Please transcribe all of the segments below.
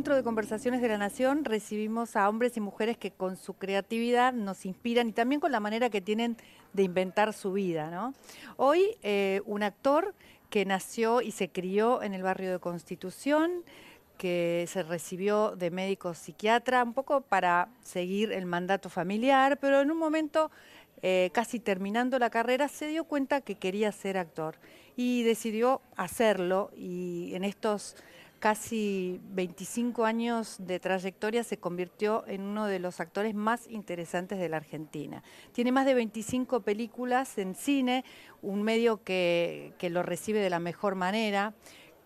Dentro de Conversaciones de la Nación, recibimos a hombres y mujeres que con su creatividad nos inspiran y también con la manera que tienen de inventar su vida. Hoy, eh, un actor que nació y se crió en el barrio de Constitución, que se recibió de médico psiquiatra, un poco para seguir el mandato familiar, pero en un momento, eh, casi terminando la carrera, se dio cuenta que quería ser actor y decidió hacerlo y en estos casi 25 años de trayectoria se convirtió en uno de los actores más interesantes de la Argentina. Tiene más de 25 películas en cine, un medio que, que lo recibe de la mejor manera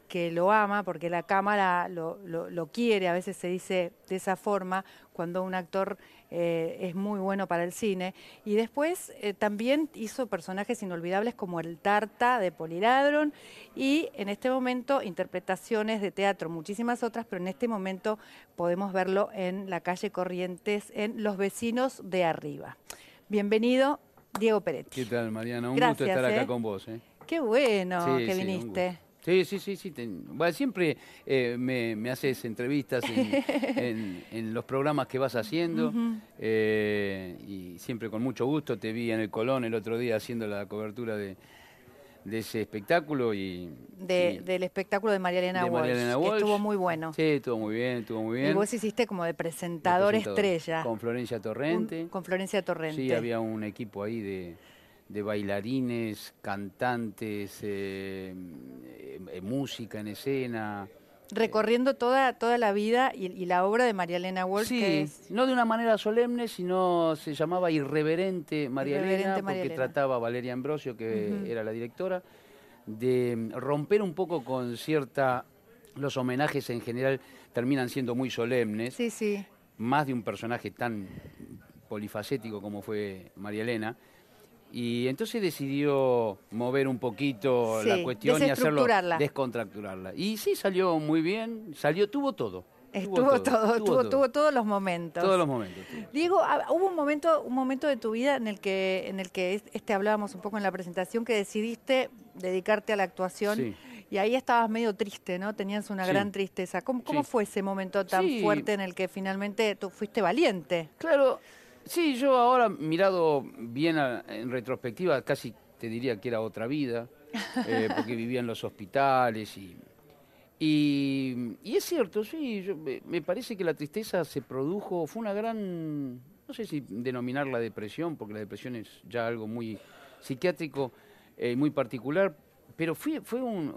que lo ama, porque la cámara lo, lo, lo, quiere, a veces se dice de esa forma, cuando un actor eh, es muy bueno para el cine. Y después eh, también hizo personajes inolvidables como el Tarta de Poliladron y en este momento interpretaciones de teatro, muchísimas otras, pero en este momento podemos verlo en la calle Corrientes, en Los Vecinos de Arriba. Bienvenido, Diego Peretti. ¿Qué tal, Mariana? Un Gracias, gusto estar acá ¿eh? con vos. Qué bueno Sí, que sí, viniste. Sí, sí, sí, sí. ten- bueno, siempre eh, me, me haces entrevistas en, en- en los programas que vas haciendo eh, y siempre con mucho gusto. Te vi en el Colón el otro día haciendo la cobertura de, de ese espectáculo y... De- y- del espectáculo de María Elena de Walsh, María Elena que estuvo muy bueno. Sí, estuvo muy bien, estuvo muy bien. Y vos hiciste como de presentador Presentador, estrella. Con Florencia Un- Torrente. con Florencia Torrente. Sí, había un equipo ahí de, de bailarines, cantantes, eh, eh, música en escena. Recorriendo toda, toda la vida y, y la obra de María Elena Walsh, Sí, que es no de una manera solemne, sino se llamaba Irreverente María Irreverente Elena, María porque Elena. trataba a Valeria Ambrosio, que era la directora, de romper un poco con cierta... Los homenajes en general terminan siendo muy solemnes, Sí, sí. más de un personaje tan polifacético como fue María Elena. Y entonces decidió mover un poquito Sí, la cuestión y hacerlo descontracturarla. Y sí salió muy bien, salió, tuvo todo. Estuvo todo, tuvo, tuvo todos los momentos. Todos los momentos. tuvo. Diego, ah, hubo un momento, un momento de tu vida en el que, en el que es- este hablábamos un poco en la presentación, que decidiste dedicarte a la actuación Sí. y ahí estabas medio triste, ¿no? Tenías una Sí. gran tristeza. ¿Cómo, cómo Sí. fue ese momento tan fuerte en el que finalmente tú fuiste valiente? Claro, sí, yo ahora mirado bien a- en retrospectiva, casi te diría que era otra vida, eh, porque vivía en los hospitales y, y, y es cierto, sí, yo- me, parece que la tristeza se produjo, fue una gran, no sé si denominarla depresión, porque la depresión es ya algo muy psiquiátrico, eh, muy particular, pero fue, fue un,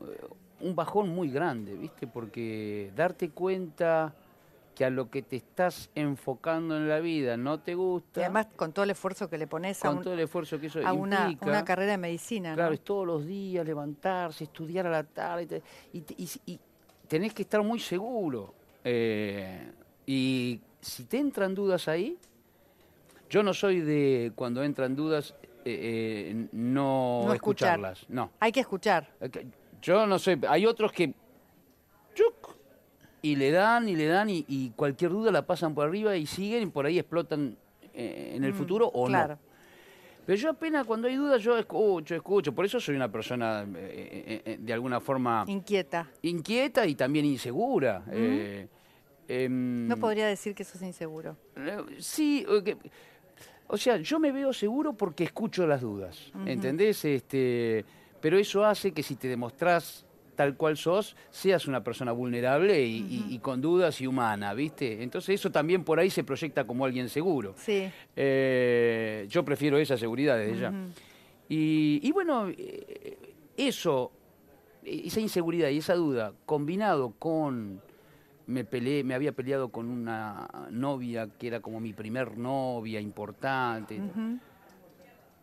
un bajón muy grande, ¿viste? Porque darte cuenta que a lo que te estás enfocando en la vida no te Y gusta, además con todo el esfuerzo que le pones a, un- todo el esfuerzo que eso a una, implica. una carrera de medicina, ¿no? Claro, es todos los días levantarse, estudiar a la tarde y te- y, te- y- y tenés que estar muy seguro. Eh, y si te entran dudas ahí, yo no soy de cuando entran dudas eh, eh, no, No escuchar. escucharlas. No. Hay que escuchar. Yo no soy. Hay otros que. Y le dan y le dan y, y cualquier duda la pasan por arriba y siguen y por ahí explotan eh, en el Mm, futuro o claro. no. Pero yo apenas cuando hay dudas yo escucho, escucho. Por eso soy una persona eh, eh, de alguna forma Inquieta. inquieta y también insegura. em, No podría decir que sos inseguro. Sí, o sea, yo me veo seguro porque escucho las dudas, ¿entendés? Este, pero eso hace que si te demostrás tal cual sos, seas una persona vulnerable y, y- y con dudas y humana, ¿viste? Entonces eso también por ahí se proyecta como alguien seguro. Sí. Eh, yo prefiero esa seguridad desde ya. Y, y bueno, eh, eso, eh, esa inseguridad y esa duda, combinado con me peleé, me había peleado con una novia que era como mi primer novia importante.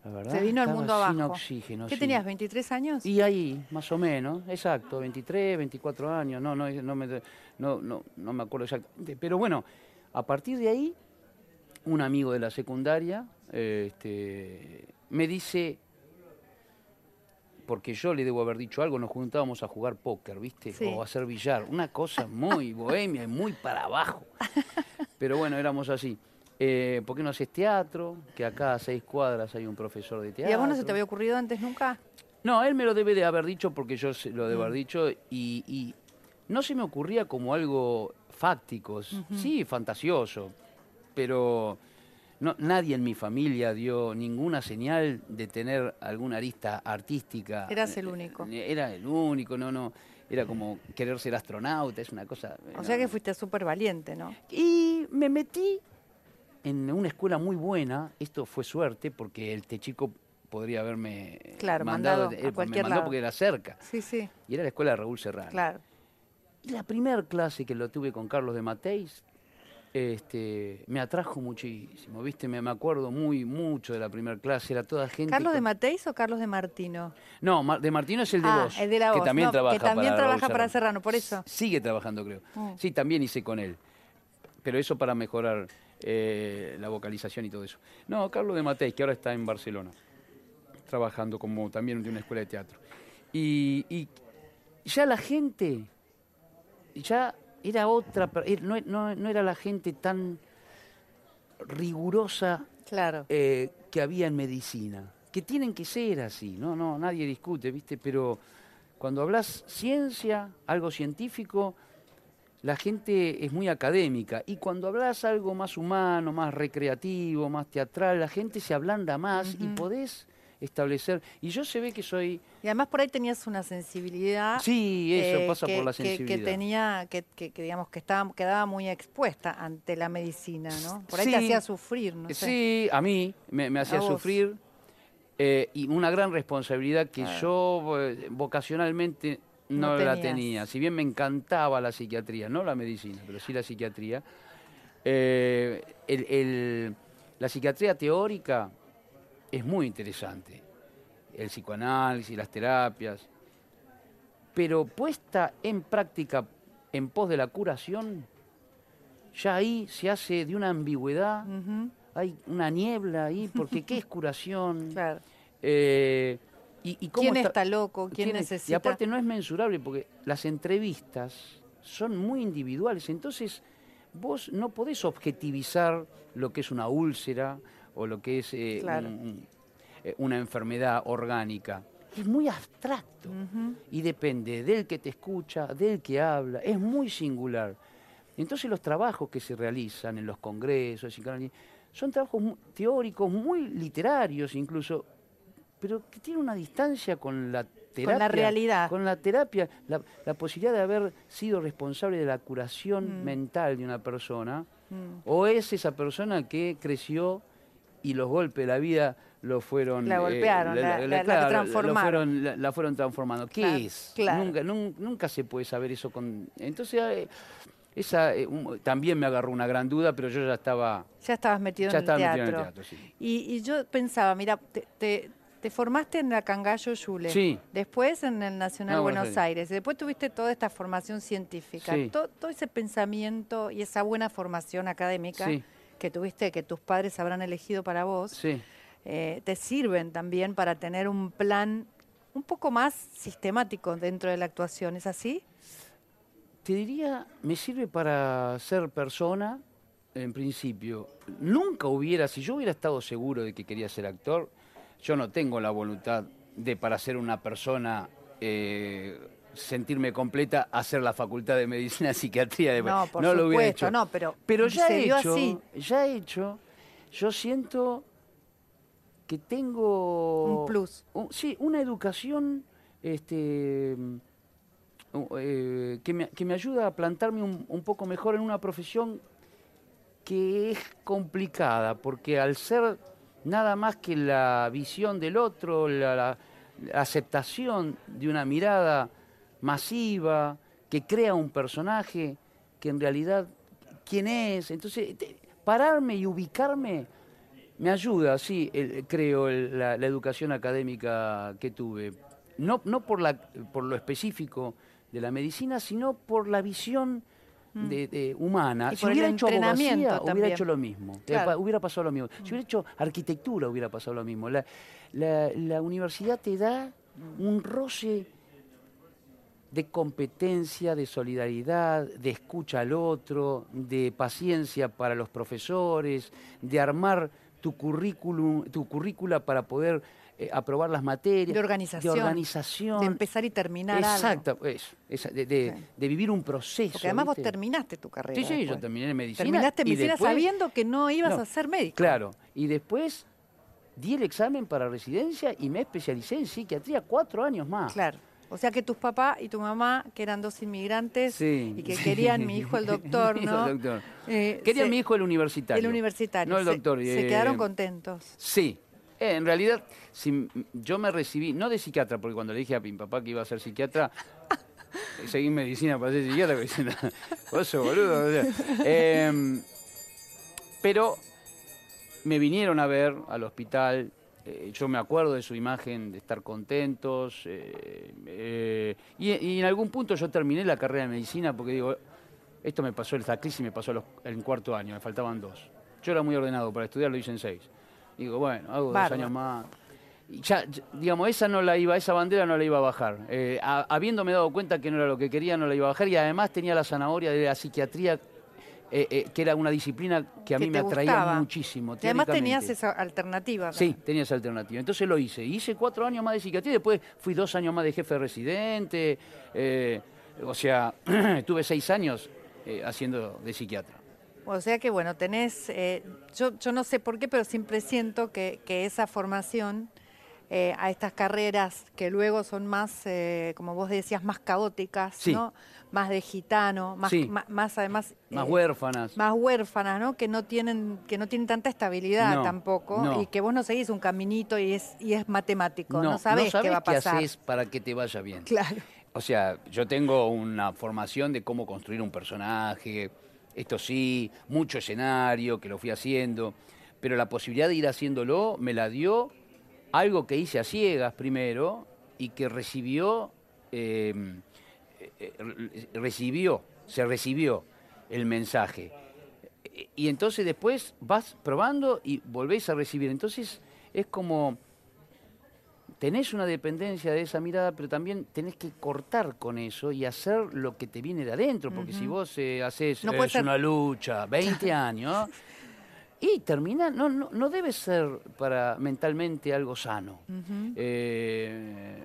La verdad, Se vino al mundo sin abajo. oxígeno. ¿Qué sí. tenías, 23 años? Y ahí, más o menos, exacto, 23, 24 años, no, no, no, me, no, no, no me acuerdo exactamente. Pero bueno, a partir de ahí, un amigo de la secundaria este, me dice, porque yo le debo haber dicho algo, nos juntábamos a jugar póker, ¿viste? Sí. O a hacer billar, una cosa muy bohemia y muy para abajo. Pero bueno, éramos así. Eh, ¿Por qué no haces teatro? Que acá a seis cuadras hay un profesor de teatro. ¿Y a vos no se te había ocurrido antes nunca? No, él me lo debe de haber dicho porque yo se- lo debo Mm. haber dicho y, y no se me ocurría como algo fáctico, sí, fantasioso, pero no, nadie en mi familia dio ninguna señal de tener alguna arista artística. Eras el único. Eh, Era el único, no, no. Era como querer ser astronauta, es una cosa. O no. sea que fuiste súper valiente, ¿no? Y me metí en una escuela muy buena. Esto fue suerte porque el chico podría haberme Claro, mandado, mandado a cualquier me mandó lado. porque era cerca. Sí, sí, Y era la escuela de Raúl Serrano. claro. Y la primera clase que lo tuve con Carlos de Mateis, este, me atrajo muchísimo, ¿viste? Me, me acuerdo muy mucho de la primera clase, era toda gente... ¿Carlos de Mateis o Carlos de Martino? No, Mar- de Martino es el de ah, vos. el de la que voz. también No, trabaja que también para trabaja para Serrano, por eso. S- Sigue trabajando, creo. Mm. Sí, también hice con él. Pero eso para mejorar eh, la vocalización y todo eso. No, Carlos de Mateis, que ahora está en Barcelona, trabajando como también de una escuela de teatro. Y, y ya la gente, ya era otra, eh, no, no- no era la gente tan rigurosa Claro. eh, que había en medicina, que tienen que ser así, no, no, nadie discute, ¿viste? Pero cuando hablas ciencia, algo científico, la gente es muy académica. Y cuando hablas algo más humano, más recreativo, más teatral, la gente se ablanda más y podés establecer. Y yo se ve que soy. Y además por ahí tenías una sensibilidad. Sí, eso eh, pasa que, por la sensibilidad. Que, tenía, que, digamos que estaba, quedaba muy expuesta ante la medicina, ¿no? Por ahí te hacía sufrir, no sé. Sí, a mí me, me hacía sufrir eh, y una gran responsabilidad que yo eh, vocacionalmente no, No la tenía. Si bien me encantaba la psiquiatría, no la medicina, pero sí la psiquiatría, eh, el- el- la psiquiatría teórica es muy interesante. El psicoanálisis, las terapias, pero puesta en práctica en pos de la curación, ya ahí se hace de una ambigüedad hay una niebla ahí, porque ¿qué es curación? claro. Eh, y, y cómo ¿Quién está loco? ¿Quién quién es- necesita? Y aparte no es mensurable, porque las entrevistas son muy individuales, entonces vos no podés objetivizar lo que es una úlcera o lo que es eh, Claro. un- un- eh, una enfermedad orgánica. Es muy abstracto y depende del que te escucha, del que habla, es muy singular. Entonces los trabajos que se realizan en los congresos, son trabajos teóricos, muy literarios incluso, pero que tienen una distancia con la terapia. la realidad. Con la terapia, la, la posibilidad de haber sido responsable de la curación Mm. mental de una persona, Mm. o es esa persona que creció y los golpes de la vida lo fueron... La golpearon, la- la- la claro, lo transformaron. fueron- la, fueron transformando. ¿Qué Claro, es? claro. Nunca, nun- nunca se puede saber eso con... Entonces, eh, esa eh, un- también me agarró una gran duda, pero yo ya estaba, Ya estabas metido ya en el estaba teatro. metido en el teatro. Sí. Y, y yo pensaba, mira, te, te- te formaste en la Cangallo Yule, Sí. después en el Nacional Ah, Buenos Buenos Aires, y después tuviste toda esta formación científica, Sí. Todo ese pensamiento y esa buena formación académica Sí. que tuviste, que tus padres habrán elegido para vos, Sí. eh, te sirven también para tener un plan un poco más sistemático dentro de la actuación, ¿es así? Te diría, me sirve para ser persona, en principio. Nunca hubiera, si yo hubiera estado seguro de que quería ser actor, yo no tengo la voluntad de para ser una persona, eh, sentirme completa, hacer la facultad de medicina psiquiatría. De, No, por lo hubiera supuesto, hecho. no, pero Pero ya se hecho, así. ya he hecho, yo siento que tengo... Un plus. un- sí, una educación este, eh, que, me, que me ayuda a plantarme un, un poco mejor en una profesión que es complicada, porque al ser nada más que la visión del otro, la, la- aceptación de una mirada masiva, que crea un personaje que en realidad, ¿quién es? Entonces, pararme y ubicarme me ayuda, sí, el- creo, la, la educación académica que tuve. No, no por, la, por lo específico de la medicina, sino por la visión de, de humana. Mm. Y si hubiera hecho abogacía, también. hubiera hecho lo mismo. Claro. Hubiera pasado lo mismo. Si hubiera hecho arquitectura, hubiera pasado lo mismo. La, la- la universidad te da un roce de competencia, de solidaridad, de escucha al otro, de paciencia para los profesores, de armar tu currículum, tu currícula para poder eh, aprobar las materias. De organización. De organización. De empezar y terminar Exacto, algo. eso, esa- de, de- de vivir un proceso. Porque además vos terminaste tu carrera. Sí, sí, yo terminé en medicina. Terminaste medicina después- sabiendo que no ibas No, a ser médico. Claro, y después di el examen para residencia y me especialicé en psiquiatría cuatro años más. Claro. O sea que tus papás y tu mamá, que eran dos inmigrantes Sí, y que sí. querían mi hijo el doctor, ¿no? el doctor. Eh, Quería se- mi hijo el universitario. El universitario. No el Se- doctor. Se, eh, quedaron contentos. Sí. Eh, en realidad, yo me recibí, no de psiquiatra, porque cuando le dije a mi papá que iba a ser psiquiatra, seguí medicina para ser psiquiatra, porque dice, "No, vos sos boludo. o sea, em, pero me vinieron a ver al hospital. eh, yo me acuerdo de su imagen de estar contentos. eh, y, en algún punto yo terminé la carrera de medicina porque digo, esto me pasó, esta crisis me pasó en cuarto año, me faltaban dos. Yo era muy ordenado para estudiar, lo hice en seis. Digo, bueno, hago dos años más. Y ya, ya, digamos, esa no la iba, esa bandera no la iba a bajar. Eh, a- habiéndome dado cuenta que no era lo que quería, no la iba a bajar. Y además tenía la zanahoria de la psiquiatría, eh, eh, que era una disciplina que a que mí me atraía gustaba. muchísimo. Y además tenías esa alternativa. Sí, tenía esa alternativa. Entonces lo hice. Hice cuatro años más de psiquiatría y después fui dos años más de jefe residente. eh, o sea, estuve seis años haciendo de psiquiatra. O sea que, bueno, tenés, eh, yo, yo no sé por qué, pero siempre siento que, que esa formación eh, a estas carreras que luego son más, eh, como vos decías, más caóticas, Sí. ¿no? Más de gitano, más, Sí. más, además... Más eh, huérfanas. Más huérfanas, ¿no? Que no tienen, que no tienen tanta estabilidad No, tampoco no. y que vos no seguís un caminito y es, y es matemático, no, no sabés, sabés qué va a pasar. haces para que te vaya bien. Claro. O sea, yo tengo una formación de cómo construir un personaje, esto sí, mucho escenario, que lo fui haciendo, pero la posibilidad de ir haciéndolo me la dio algo que hice a ciegas primero y que recibió, eh, eh, recibió, se recibió el mensaje. Y entonces después vas probando y volvés a recibir. Entonces es como tenés una dependencia de esa mirada, pero también tenés que cortar con eso y hacer lo que te viene de adentro, porque si vos eh, haces No puede es ser- una lucha, 20 años, y termina, no, no, no debe ser para mentalmente algo sano. Eh,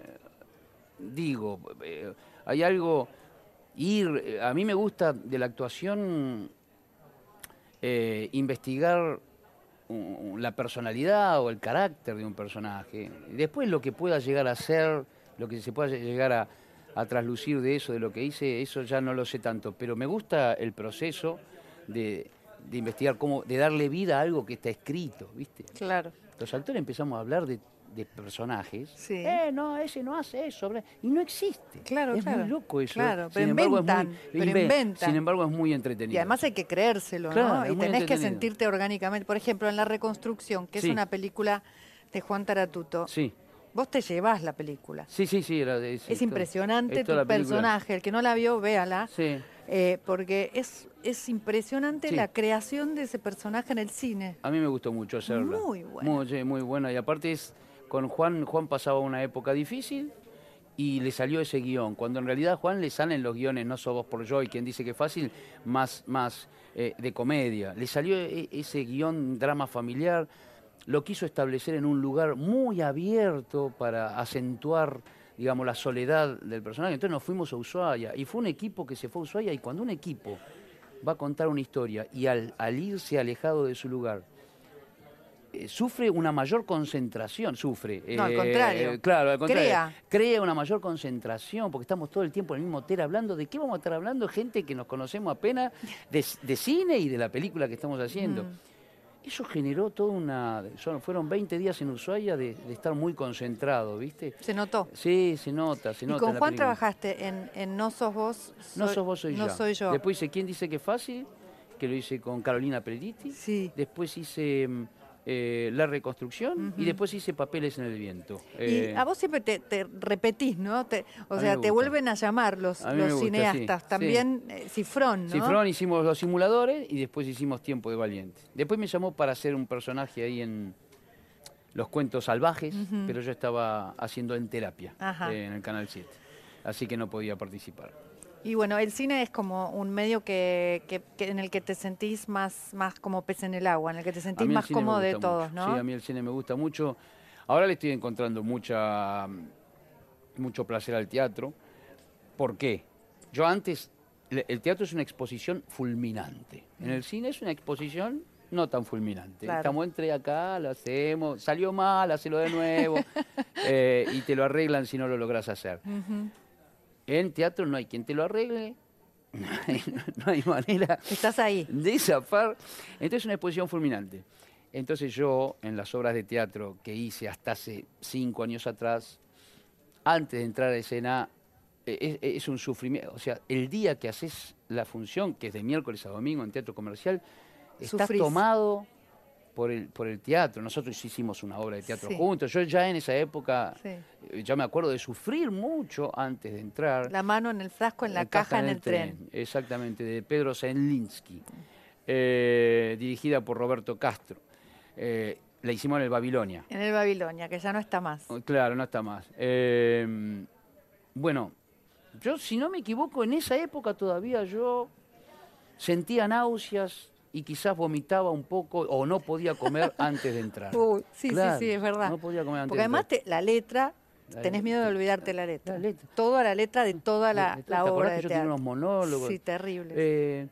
digo, eh, hay algo, ir, eh, a mí me gusta de la actuación eh, investigar la personalidad o el carácter de un personaje. Después lo que pueda llegar a ser, lo que se pueda llegar a, a traslucir de eso, de lo que hice, eso ya no lo sé tanto. Pero me gusta el proceso de, de investigar cómo, de darle vida a algo que está escrito, ¿viste? Claro. Los actores empezamos a hablar de, de personajes. Sí. Eh, no, ese no hace eso. Y no existe. Claro, es claro. muy loco eso. Claro, pero embargo, es muy- inventan, pero inven- inventan. Sin embargo, es muy entretenido. Y además hay que creérselo, Claro, ¿no? Y tenés que sentirte orgánicamente. Por ejemplo, en La Reconstrucción, que Sí. es una película de Juan Taratuto, Sí, vos te llevás la película. sí, sí. sí, era de- es impresionante tu personaje. El que no la vio, véala. Sí. eh, porque es, es impresionante Sí. la creación de ese personaje en el cine. A mí me gustó mucho hacerla. Muy buena. Muy, muy buena. Y aparte es, con Juan, Juan pasaba una época difícil y le salió ese guion. Cuando en realidad a Juan le salen los guiones, no sos vos por yo y quien dice que es fácil, más, más eh, de comedia. Le salió e- ese guion drama familiar, lo quiso establecer en un lugar muy abierto para acentuar digamos, la soledad del personaje. Entonces nos fuimos a Ushuaia y fue un equipo que se fue a Ushuaia y cuando un equipo va a contar una historia y al, irse alejado de su lugar, sufre una mayor concentración, sufre. No, al contrario. Claro, al contrario. Crea. Crea una mayor concentración, porque estamos todo el tiempo en el mismo hotel hablando. ¿De qué vamos a estar hablando? Gente que nos conocemos apenas de, de cine y de la película que estamos haciendo. Mm. Eso generó toda una... son- fueron 20 días en Ushuaia de, de estar muy concentrado, ¿viste? Se notó. Sí, se nota, se Y nota. con en la Juan película. trabajaste en, en No sos vos. No soy- sos vos, soy no yo. soy yo. Después hice ¿Quién dice que es fácil? Que lo hice con Carolina Periti. Sí. Después hice mm, eh, La Reconstrucción y después hice Papeles en el Viento. Y Eh, a vos siempre te, te repetís, ¿no? Te- o sea, te vuelven a llamar los, A mí me los gusta, cineastas. sí, sí. También eh, Cifrón, ¿no? Cifrón hicimos los simuladores y después hicimos Tiempo de Valiente. Después me llamó para hacer un personaje ahí en, los cuentos salvajes, pero yo estaba haciendo en terapia eh, en el Canal 7. Así que no podía participar. Y bueno, el cine es como un medio que, que- que en el que te sentís más, más como pez en el agua, en el que te sentís más cómodo de todos. ¿no? Sí, a mí el cine me gusta mucho. Ahora le estoy encontrando mucha, mucho placer al teatro. ¿Por qué? Yo antes, el teatro es una exposición fulminante. En el cine es una exposición no tan fulminante. Claro. Estamos entre acá, lo hacemos, salió mal, hacelo de nuevo, eh, y te lo arreglan si no lo logras hacer. Ujú. En teatro no hay quien te lo arregle, no hay, no hay manera Estás ahí. de zafar. Entonces una exposición fulminante. Entonces yo, en las obras de teatro que hice hasta hace cinco años atrás, antes de entrar a escena, eh, es, es un sufrimiento. O sea, el día que haces la función, que es de miércoles a domingo en teatro comercial, estás Sufrís. tomado por el, por el teatro. Nosotros hicimos una obra de teatro Sí. juntos. Yo ya en esa época, Sí. eh, ya me acuerdo de sufrir mucho antes de entrar. La mano en el frasco, en la caja, en el tren. Exactamente, de Pedro Zelinsky, eh, dirigida por Roberto Castro. Eh, la hicimos en el Babilonia. En el Babilonia, que ya no está más. Oh, Claro, no está más. Eh, bueno, yo si no me equivoco, en esa época todavía yo sentía náuseas y quizás vomitaba un poco o no podía comer antes de entrar. Uy, sí, Claro, sí, sí, es verdad. No podía comer antes Porque de además entrar. te- la letra, La tenés miedo de olvidarte la letra. La letra. Toda la letra de toda la, ¿Te la acordás obra que de yo tenía unos monólogos? Sí, terrible. Eh,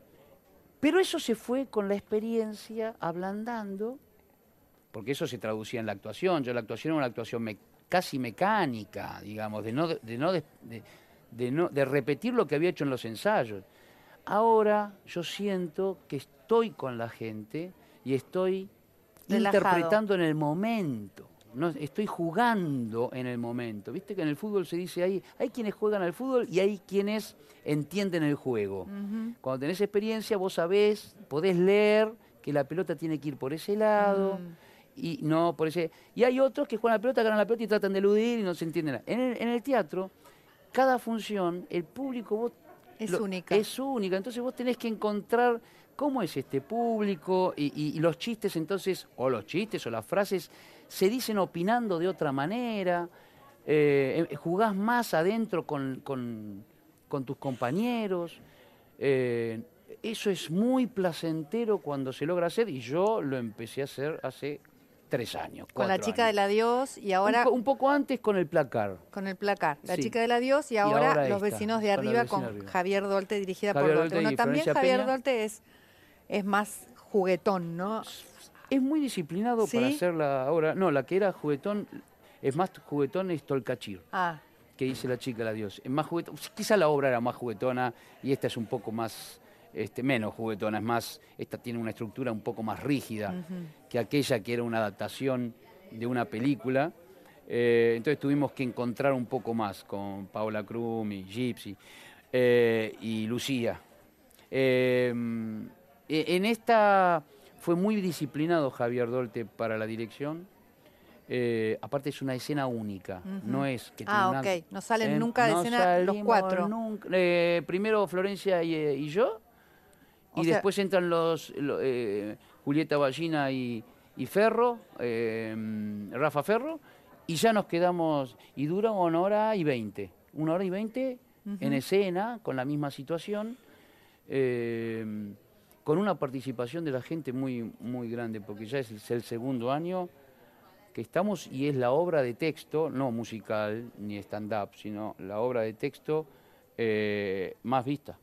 pero eso se fue con la experiencia ablandando, porque eso se traducía en la actuación. Yo la actuación era una actuación me- casi mecánica, digamos, de no, de, no, de- de no- de repetir lo que había hecho en los ensayos. Ahora yo siento que estoy con la gente y estoy Relajado. interpretando en el momento. No, estoy jugando en el momento. Viste que en el fútbol se dice hay, hay quienes juegan al fútbol y hay quienes entienden el juego. Cuando tenés experiencia, vos sabés, podés leer que la pelota tiene que ir por ese lado Mm. y no por ese. Y hay otros que juegan la pelota, ganan la pelota y tratan de eludir y no se entienden nada. En el, en el teatro, cada función, el público vos Es lo- única. Es única. Entonces vos tenés que encontrar cómo es este público y, y- y los chistes entonces, o los chistes o las frases, se dicen opinando de otra manera. eh, eh, jugás más adentro con, con- con tus compañeros. eh, eso es muy placentero cuando se logra hacer y yo lo empecé a hacer hace tres años. Con la chica años. del adiós y ahora Un, po- un poco antes con el placar. con el placar. La Sí. chica del adiós y ahora, ahora Los esta, vecinos de con la arriba con arriba. Javier Dolte, dirigida Javier por Dolte. Dolte Bueno, y también Florencia Javier Peña. Dolte es, es más juguetón, ¿no? Es muy disciplinado para ¿Sí? hacer la obra. No, la que era juguetón, es más juguetón es Tolcachir, Ah, que dice la chica la dios. Es más juguetón, quizá la obra era más juguetona y esta es un poco más, este, menos juguetona, es más, esta tiene una estructura un poco más rígida que aquella que era una adaptación de una película. Eh, entonces tuvimos que encontrar un poco más con Paola Krum y Gypsy eh, y Lucía. Eh, e- en esta fue muy disciplinado Javier Dolte para la dirección. Eh, aparte es una escena única, no es que Ah, una- ok. No salen Eh, nunca de no escena los cuatro. nunca. Eh, primero Florencia y, y yo, O y sea- después entran los lo- Julieta Ballina y, y Ferro, eh, Rafa Ferro, y ya nos quedamos, y dura una hora y veinte, una hora y veinte en escena, con la misma situación, eh, con una participación de la gente muy, muy grande, porque ya es el, es el segundo año que estamos y es la obra de texto, no musical ni stand-up, sino la obra de texto eh, más vista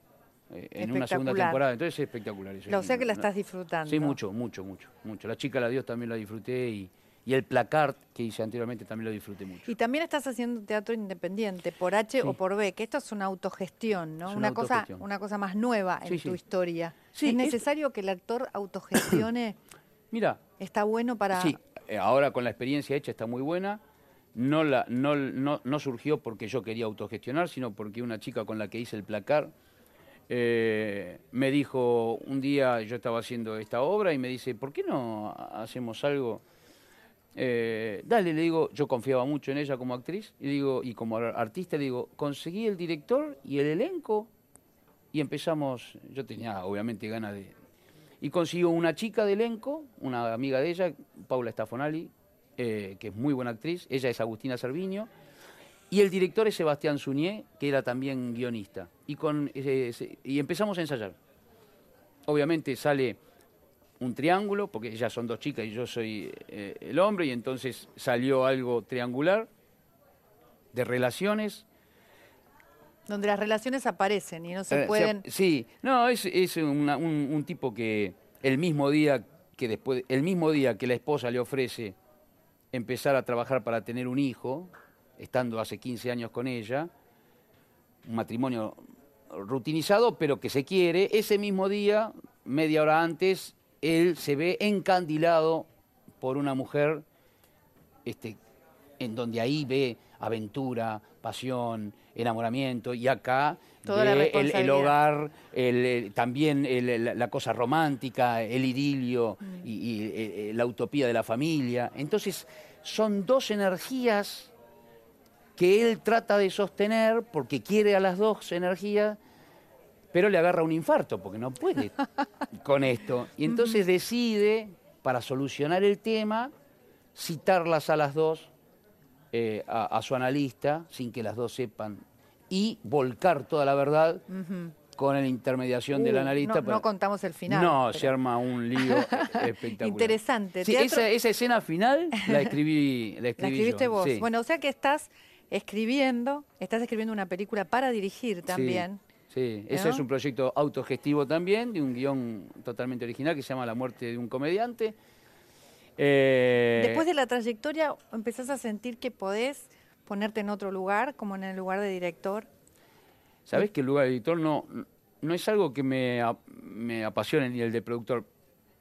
en una segunda temporada. Entonces es espectacular eso. o sea que la estás disfrutando. Sí, mucho, mucho, mucho, mucho. La chica la Dios también la disfruté y, y el placar que hice anteriormente también lo disfruté mucho. Y también estás haciendo teatro independiente, por H Sí. o por B, que esto es una autogestión, ¿no? Es una, una cosa, una cosa más nueva en Sí, tu sí. historia. Sí, ¿Es es- necesario que el actor autogestione? Mira, ¿Está bueno para...? Sí, eh, ahora con la experiencia hecha está muy buena. No, la, no, no, no surgió porque yo quería autogestionar, sino porque una chica con la que hice el placar eh, me dijo un día, yo estaba haciendo esta obra y me dice, ¿por qué no hacemos algo? Eh, dale, le digo, yo confiaba mucho en ella como actriz y digo y como ar- artista, le digo, conseguí el director y el elenco y empezamos, yo tenía obviamente ganas de... Y consiguió una chica de elenco, una amiga de ella, Paula Stafonali, eh, que es muy buena actriz, ella es Agustina Cerviño, y el director es Sebastián Suñé, que era también guionista. Y, con, eh, y empezamos a ensayar. Obviamente sale un triángulo, porque ellas son dos chicas y yo soy eh, el hombre, y entonces salió algo triangular de relaciones. Donde las relaciones aparecen y no se Eh, pueden... sí, no, es, es una- un, un tipo que el mismo día que después, el mismo día que la esposa le ofrece empezar a trabajar para tener un hijo, estando hace 15 años con ella, un matrimonio rutinizado, pero que se quiere, ese mismo día, media hora antes, él se ve encandilado por una mujer este, en donde ahí ve aventura, pasión, enamoramiento, y acá ve el, hogar, el- el- también la, cosa romántica, el idilio Mm. y, y, eh, eh, la utopía de la familia. Entonces, son dos energías que él trata de sostener porque quiere a las dos energías, pero le agarra un infarto porque no puede con esto. Y entonces decide, para solucionar el tema, citarlas a las dos eh, a, a su analista, sin que las dos sepan, y volcar toda la verdad con la intermediación del Uh, analista. no, para- no contamos el final. No, pero- se arma un lío espectacular. Interesante. Sí, esa, esa escena final la escribí, la escribiste yo, vos. sí. Bueno, o sea que estás escribiendo, estás escribiendo una película para dirigir Sí, también. Sí, ese ¿no? es un proyecto autogestivo también, de un guion totalmente original que se llama La muerte de un comediante. Eh, Después de la trayectoria, empezás a sentir que podés ponerte en otro lugar, como en el lugar de director. Sabés que el lugar de editor no, no es algo que me, me apasione ni el de productor,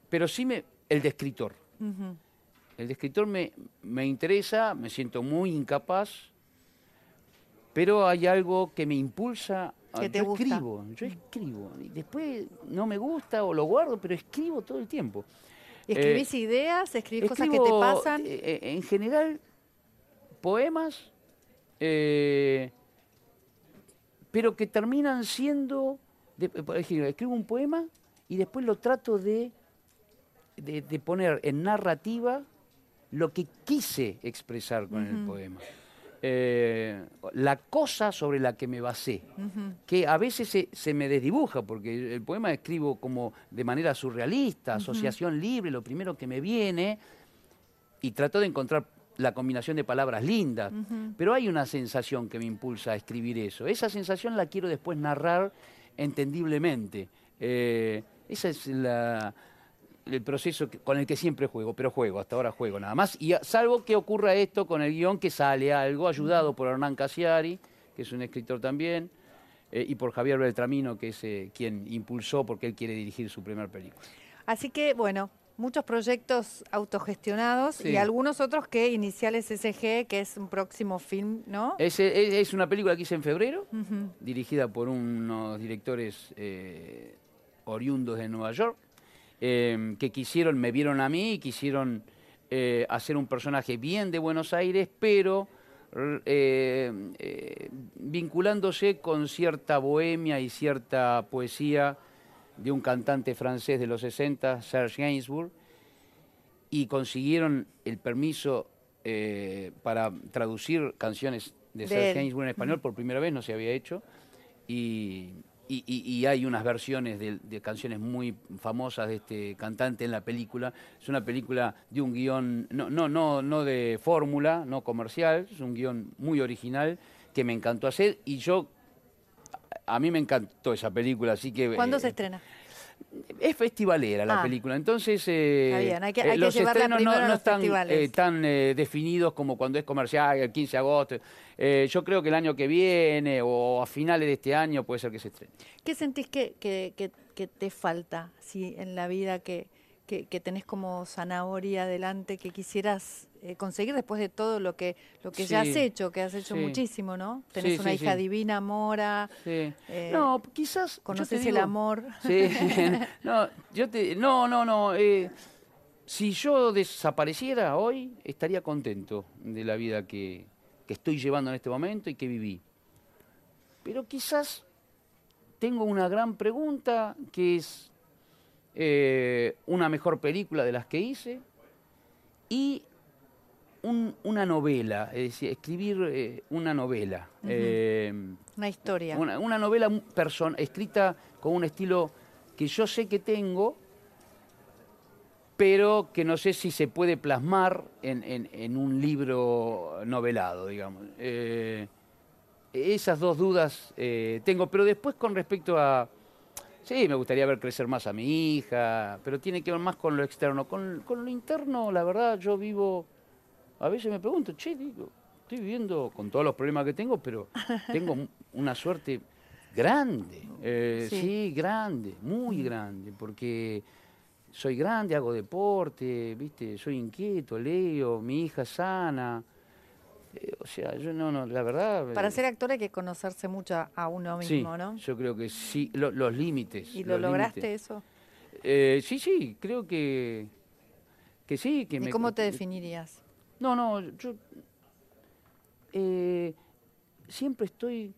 pero sí me, el de escritor. El de escritor me, me interesa, me siento muy incapaz, pero hay algo que me impulsa. a- Que te yo gusta. escribo, yo escribo. Y después no me gusta o lo guardo, pero escribo todo el tiempo. ¿Y escribís ideas? ¿Escribís cosas que te pasan? eh, eh, en general, poemas, eh, pero que terminan siendo, de- por ejemplo, escribo un poema y después lo trato de, de, de poner en narrativa lo que quise expresar con el poema. Eh, la cosa sobre la que me basé, que a veces se, se me desdibuja, porque el poema escribo como de manera surrealista, asociación libre, lo primero que me viene, y trato de encontrar la combinación de palabras lindas, pero hay una sensación que me impulsa a escribir eso. Esa sensación la quiero después narrar entendiblemente. Eh, ese es la- el proceso con el que siempre juego, pero juego, hasta ahora juego nada más. Y a- salvo que ocurra esto con el guion, que sale algo, ayudado por Hernán Casiari, que es un escritor también, eh, y por Javier Beltramino, que es eh, quien impulsó porque él quiere dirigir su primer película. Así que, bueno, muchos proyectos autogestionados y algunos otros que Iniciales SG, que es un próximo film, ¿no? Es, es- es una película que hice en febrero, dirigida por unos directores eh, oriundos de Nueva York, eh, que quisieron, me vieron a mí quisieron eh, hacer un personaje bien de Buenos Aires, pero eh, eh, vinculándose con cierta bohemia y cierta poesía de un cantante francés de los 60, Serge Gainsbourg, y consiguieron el permiso para traducir canciones de De Serge. Gainsbourg en español, por primera vez no se había hecho, y, y- y- y hay unas versiones de, de canciones muy famosas de este cantante en la película. Es una película de un guion, no, no, no, no de fórmula, no comercial, es un guion muy original que me encantó hacer y yo, a a mí me encantó esa película, así que... ¿Cuándo eh, se estrena? Es festivalera la Ah. película, entonces eh, Está bien, hay que- eh, hay los estrenos no, no los están eh, tan eh, definidos como cuando es comercial, el 15 de agosto. Eh, yo creo que el año que viene o a finales de este año puede ser que se estrene. ¿Qué sentís que, que- que- que te falta sí, en la vida que, que- que tenés como zanahoria adelante que quisieras eh, conseguir después de todo lo que, lo que ya has hecho, que has hecho sí. muchísimo, ¿no? Tenés Sí, una hija divina, Mora, Sí. Eh, no, quizás. conoces el amor. Sí. no, yo te, no, no, no. eh, si yo desapareciera hoy, estaría contento de la vida que, que estoy llevando en este momento y que viví. Pero quizás tengo una gran pregunta que es eh, una mejor película de las que hice y una novela, es decir, escribir eh, una novela. Eh, una historia. Una, novela escrita con un estilo que yo sé que tengo, pero que no sé si se puede plasmar en, un libro novelado, digamos. Eh, esas dos dudas tengo, pero después con respecto a... Sí, me gustaría ver crecer más a mi hija, pero tiene que ver más con lo externo. Con, con lo interno, la verdad, yo vivo a veces me pregunto, che, digo, estoy viviendo con todos los problemas que tengo, pero tengo una suerte grande, eh, sí. grande, muy grande, porque soy grande, hago deporte, viste, soy inquieto, leo, mi hija sana. Eh, o sea, yo no, no, la verdad. Para eh, ser actor hay que conocerse mucho a uno mismo, ¿no? Yo creo que sí, los límites. ¿Y lo lograste eso? sí, sí, creo que, que sí. Que ¿Y cómo te definirías? No, no, yo eh, siempre estoy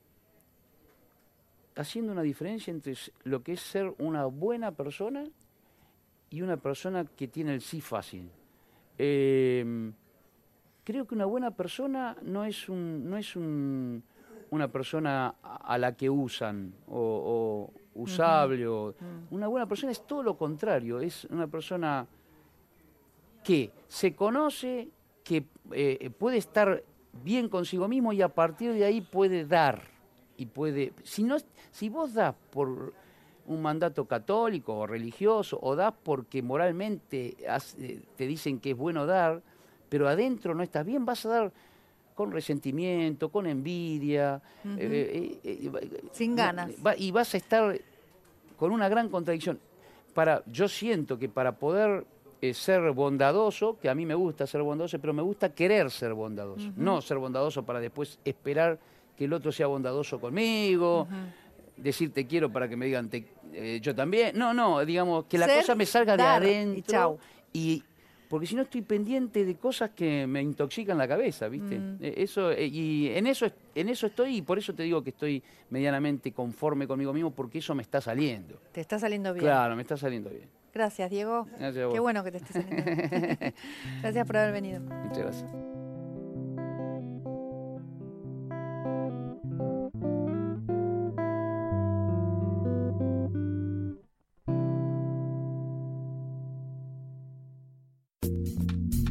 haciendo una diferencia entre lo que es ser una buena persona y una persona que tiene el sí fácil. Em, creo que una buena persona no es un, no es un, una persona a la que usan o, usable. Mm. Una buena persona es todo lo contrario, es una persona que se conoce, que eh, puede estar bien consigo mismo y a partir de ahí puede dar y puede si no si vos das por un mandato católico o religioso o das porque moralmente eh, te dicen que es bueno dar pero adentro no estás bien vas a dar con resentimiento con envidia eh, sin ganas y vas a estar con una gran contradicción para yo siento que para poder ser bondadoso, que a mí me gusta ser bondadoso, pero me gusta querer ser bondadoso, no ser bondadoso para después esperar que el otro sea bondadoso conmigo, decir te quiero para que me digan eh, yo también. No, no, digamos, que la cosa me salga de adentro. Y, porque si no estoy pendiente de cosas que me intoxican la cabeza, ¿viste? Mm. Eh, eso, eh, y en eso, en eso estoy y por eso te digo que estoy medianamente conforme conmigo mismo porque eso me está saliendo. Te está saliendo bien. Claro, me está saliendo bien. Gracias, Diego. Gracias Qué bueno que te estés saliendo. gracias por haber venido. Muchas gracias.